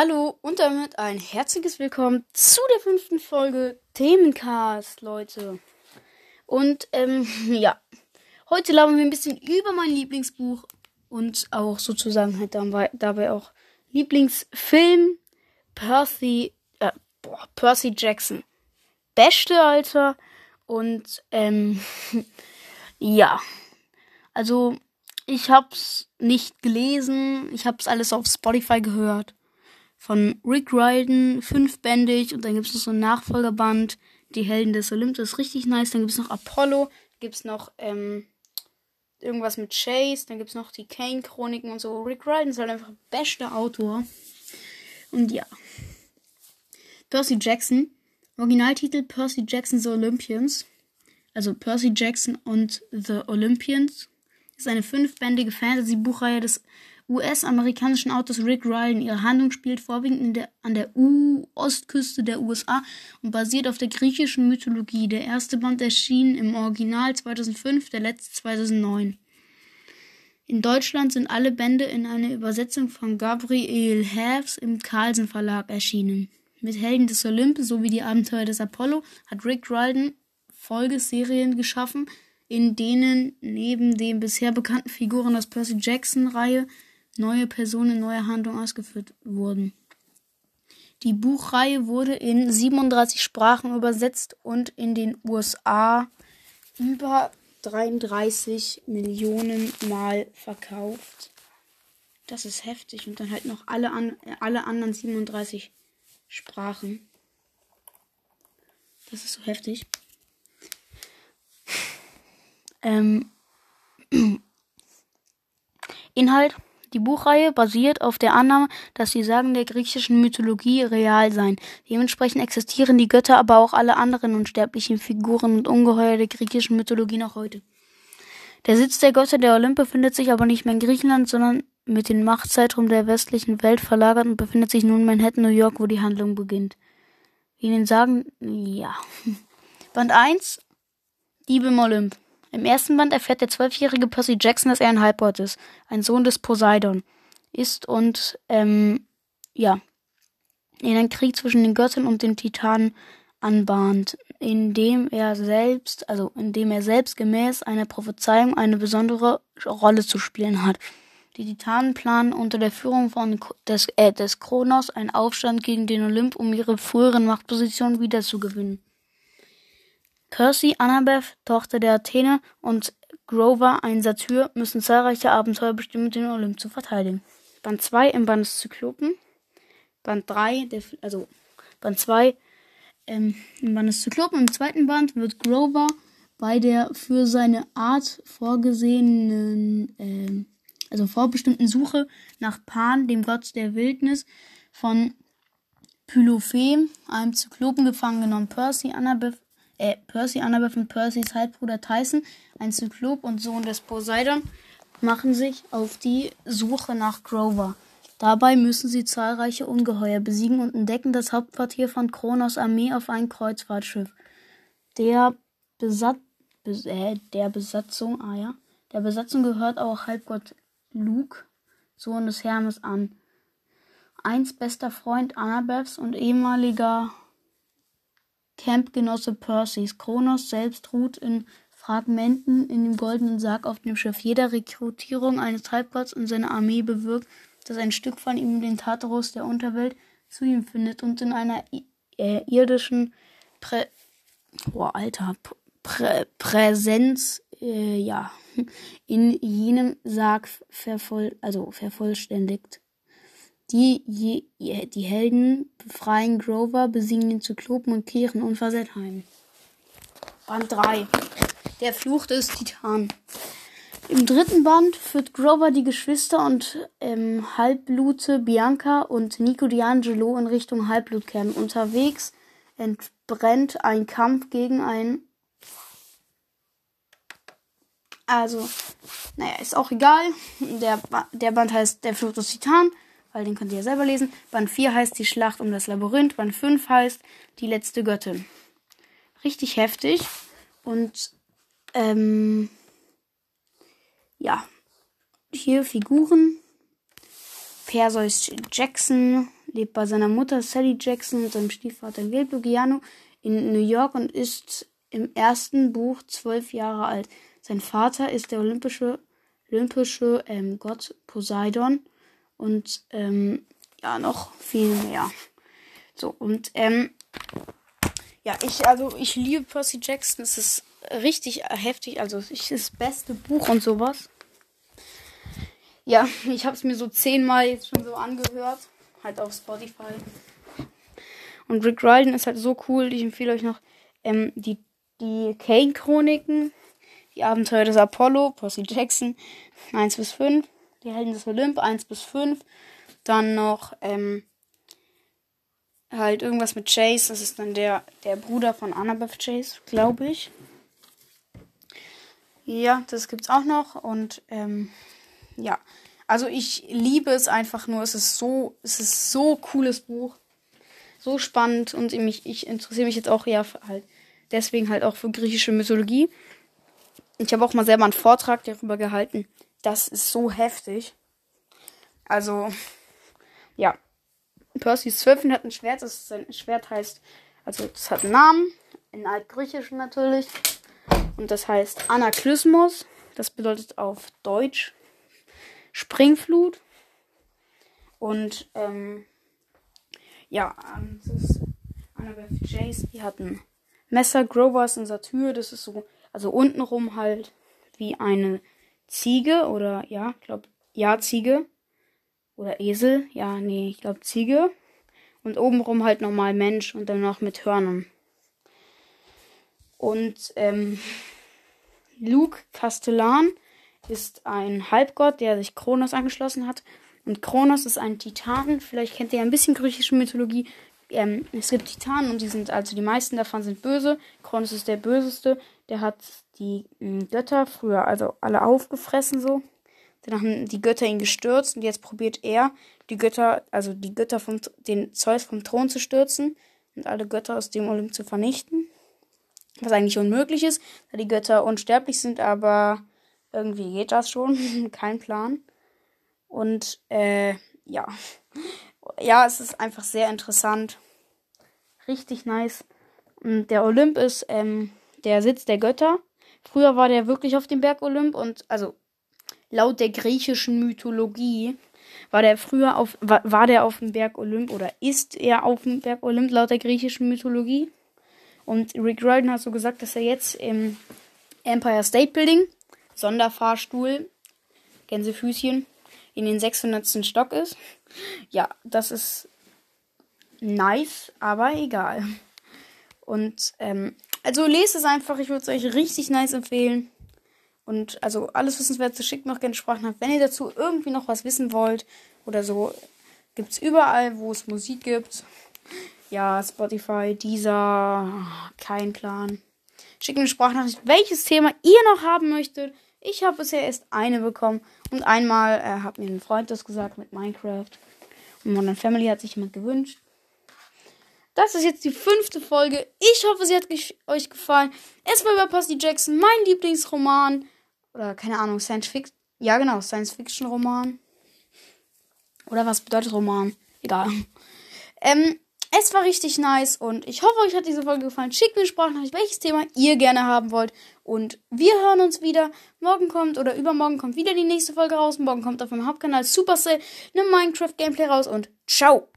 Hallo und damit ein herzliches Willkommen zu der fünften Folge Themencast, Leute. Und ähm, ja, heute labern wir ein bisschen über mein Lieblingsbuch und auch sozusagen halt dabei, dabei auch Lieblingsfilm Percy, äh, boah, Percy Jackson. Beste, Alter. Und ähm, ja, also ich hab's nicht gelesen, ich hab's alles auf Spotify gehört von Rick Ryden, fünfbändig und dann gibt es noch so ein Nachfolgerband, die Helden des Olymp, das ist richtig nice. Dann gibt es noch Apollo, gibt es noch ähm, irgendwas mit Chase, dann gibt es noch die Kane-Chroniken und so. Rick Ryden ist halt einfach bester Autor. Und ja. Percy Jackson, Originaltitel Percy Jackson The Olympians, also Percy Jackson und The Olympians, ist eine fünfbändige Fantasy-Buchreihe des US-amerikanischen Autors Rick Ryan. Ihre Handlung spielt vorwiegend der, an der U-Ostküste der USA und basiert auf der griechischen Mythologie. Der erste Band erschien im Original 2005, der letzte 2009. In Deutschland sind alle Bände in einer Übersetzung von Gabriel Haves im Carlsen Verlag erschienen. Mit Helden des Olymp sowie die Abenteuer des Apollo hat Rick Riordan Folgeserien geschaffen, in denen neben den bisher bekannten Figuren aus Percy Jackson Reihe neue Personen, neue Handlungen ausgeführt wurden. Die Buchreihe wurde in 37 Sprachen übersetzt und in den USA über 33 Millionen Mal verkauft. Das ist heftig. Und dann halt noch alle, an, alle anderen 37 Sprachen. Das ist so heftig. Ähm, Inhalt die Buchreihe basiert auf der Annahme, dass die Sagen der griechischen Mythologie real seien. Dementsprechend existieren die Götter, aber auch alle anderen unsterblichen Figuren und Ungeheuer der griechischen Mythologie noch heute. Der Sitz der Götter der Olymp befindet sich aber nicht mehr in Griechenland, sondern mit dem Machtzeitraum der westlichen Welt verlagert und befindet sich nun in Manhattan, New York, wo die Handlung beginnt. Wie den Sagen, ja. Band 1, Diebe im Olymp. Im ersten Band erfährt der zwölfjährige Percy Jackson, dass er ein Halbgott ist, ein Sohn des Poseidon ist und ähm, ja in einen Krieg zwischen den Göttern und den Titanen anbahnt, indem er selbst, also indem er selbst gemäß einer Prophezeiung eine besondere Rolle zu spielen hat. Die Titanen planen unter der Führung von des, äh, des Kronos einen Aufstand gegen den Olymp, um ihre früheren Machtpositionen wiederzugewinnen. Percy, Annabeth, Tochter der Athene, und Grover, ein Satyr, müssen zahlreiche Abenteuer bestimmen, den Olymp zu verteidigen. Band 2 im Band des Zyklopen. Band 3, der, also Band 2 ähm, im Band des Zyklopen. Im zweiten Band wird Grover bei der für seine Art vorgesehenen, ähm, also vorbestimmten Suche nach Pan, dem Gott der Wildnis, von Pylophem, einem Zyklopen gefangen genommen. Percy, Annabeth äh, Percy, Annabeth und Percys Halbbruder Tyson, ein Zyklop und Sohn des Poseidon, machen sich auf die Suche nach Grover. Dabei müssen sie zahlreiche Ungeheuer besiegen und entdecken das Hauptquartier von Kronos Armee auf ein Kreuzfahrtschiff. Der, Besat Bes äh, der Besatzung, ah ja, der Besatzung gehört auch Halbgott Luke, Sohn des Hermes an. Eins bester Freund Annabeths und ehemaliger Campgenosse Percys. Kronos selbst ruht in Fragmenten in dem goldenen Sarg auf dem Schiff. Jeder Rekrutierung eines Halbgotts und seiner Armee bewirkt, dass ein Stück von ihm den Tartarus der Unterwelt zu ihm findet und in einer äh, irdischen Prä Boah, Alter, Prä Präsenz, äh, ja, in jenem Sarg vervoll also vervollständigt. Die, die Helden befreien Grover, besiegen den Zyklopen und kehren unversehrt heim. Band 3. Der Fluch des Titan. Im dritten Band führt Grover die Geschwister und ähm, Halbblute Bianca und Nico D'Angelo in Richtung Halbblutkern. Unterwegs entbrennt ein Kampf gegen ein. Also, naja, ist auch egal. Der, der Band heißt Der Fluch des Titan weil den könnt ihr ja selber lesen. Band 4 heißt die Schlacht um das Labyrinth. Band 5 heißt die letzte Göttin. Richtig heftig. Und ähm, ja, hier Figuren. Perseus Jackson, lebt bei seiner Mutter Sally Jackson und seinem Stiefvater Gail Luciano in New York und ist im ersten Buch zwölf Jahre alt. Sein Vater ist der olympische, olympische ähm, Gott Poseidon und ähm, ja, noch viel mehr. So, und ähm, ja, ich, also ich liebe Percy Jackson. Es ist richtig heftig. Also es ist das beste Buch und sowas. Ja, ich habe es mir so zehnmal jetzt schon so angehört. Halt auf Spotify. Und Rick Riordan ist halt so cool. Ich empfehle euch noch ähm, die, die Kane-Chroniken. Die Abenteuer des Apollo, Percy Jackson, 1 bis 5. Die Helden des Olymp, 1 bis 5. Dann noch ähm, halt irgendwas mit Chase. Das ist dann der, der Bruder von Annabeth Chase, glaube ich. Ja, das gibt's auch noch. Und ähm, ja. Also ich liebe es einfach nur. Es ist so, es ist so cooles Buch. So spannend und mich, ich interessiere mich jetzt auch ja halt deswegen halt auch für griechische Mythologie. Ich habe auch mal selber einen Vortrag darüber gehalten. Das ist so heftig. Also, ja. Percy's Zwölfen hat ein Schwert. Das sein Schwert heißt, also das hat einen Namen. In Altgriechisch natürlich. Und das heißt Anaklysmos. Das bedeutet auf Deutsch Springflut. Und ähm, ja, ähm, das ist Annabeth Chase. Die hat ein Messer. Grover ist in Satyr. Das ist so, also untenrum halt wie eine Ziege oder ja, ich glaube, ja, Ziege. Oder Esel. Ja, nee, ich glaube Ziege. Und obenrum halt normal Mensch und dann noch mit Hörnern. Und ähm, Luke Castellan ist ein Halbgott, der sich Kronos angeschlossen hat. Und Kronos ist ein Titan. Vielleicht kennt ihr ja ein bisschen griechische Mythologie. Ähm, es gibt Titanen und die sind, also die meisten davon sind böse. Kronos ist der böseste. Der hat die äh, Götter früher also alle aufgefressen so. Dann haben die Götter ihn gestürzt und jetzt probiert er, die Götter, also die Götter vom, den Zeus vom Thron zu stürzen und alle Götter aus dem Olymp zu vernichten. Was eigentlich unmöglich ist, da die Götter unsterblich sind, aber irgendwie geht das schon. Kein Plan. Und äh, ja. Ja, es ist einfach sehr interessant. Richtig nice. Und der Olymp ist ähm, der Sitz der Götter. Früher war der wirklich auf dem Berg Olymp und also laut der griechischen Mythologie war der früher auf war, war der auf dem Berg Olymp oder ist er auf dem Berg Olymp laut der griechischen Mythologie. Und Rick Riordan hat so gesagt, dass er jetzt im Empire State Building Sonderfahrstuhl Gänsefüßchen in den 600. Stock ist. Ja, das ist nice, aber egal. Und ähm, also lest es einfach, ich würde es euch richtig nice empfehlen. Und also alles Wissenswerte schickt mir auch gerne Sprachen Wenn ihr dazu irgendwie noch was wissen wollt oder so, gibt es überall, wo es Musik gibt. Ja, Spotify, Deezer, kein Plan. Schickt mir eine Sprachnachricht, welches Thema ihr noch haben möchtet. Ich habe bisher erst eine bekommen. Und einmal äh, hat mir ein Freund das gesagt mit Minecraft. Und Modern Family hat sich jemand gewünscht. Das ist jetzt die fünfte Folge. Ich hoffe, sie hat euch gefallen. War über Percy Jackson, mein Lieblingsroman oder keine Ahnung, Science Fiction. Ja, genau, Science Fiction Roman. Oder was bedeutet Roman? Egal. Ähm, es war richtig nice und ich hoffe, euch hat diese Folge gefallen. Schickt mir Sprachnachricht, welches Thema ihr gerne haben wollt. Und wir hören uns wieder. Morgen kommt oder übermorgen kommt wieder die nächste Folge raus. Morgen kommt auf meinem Hauptkanal Supercell eine Minecraft Gameplay raus und ciao!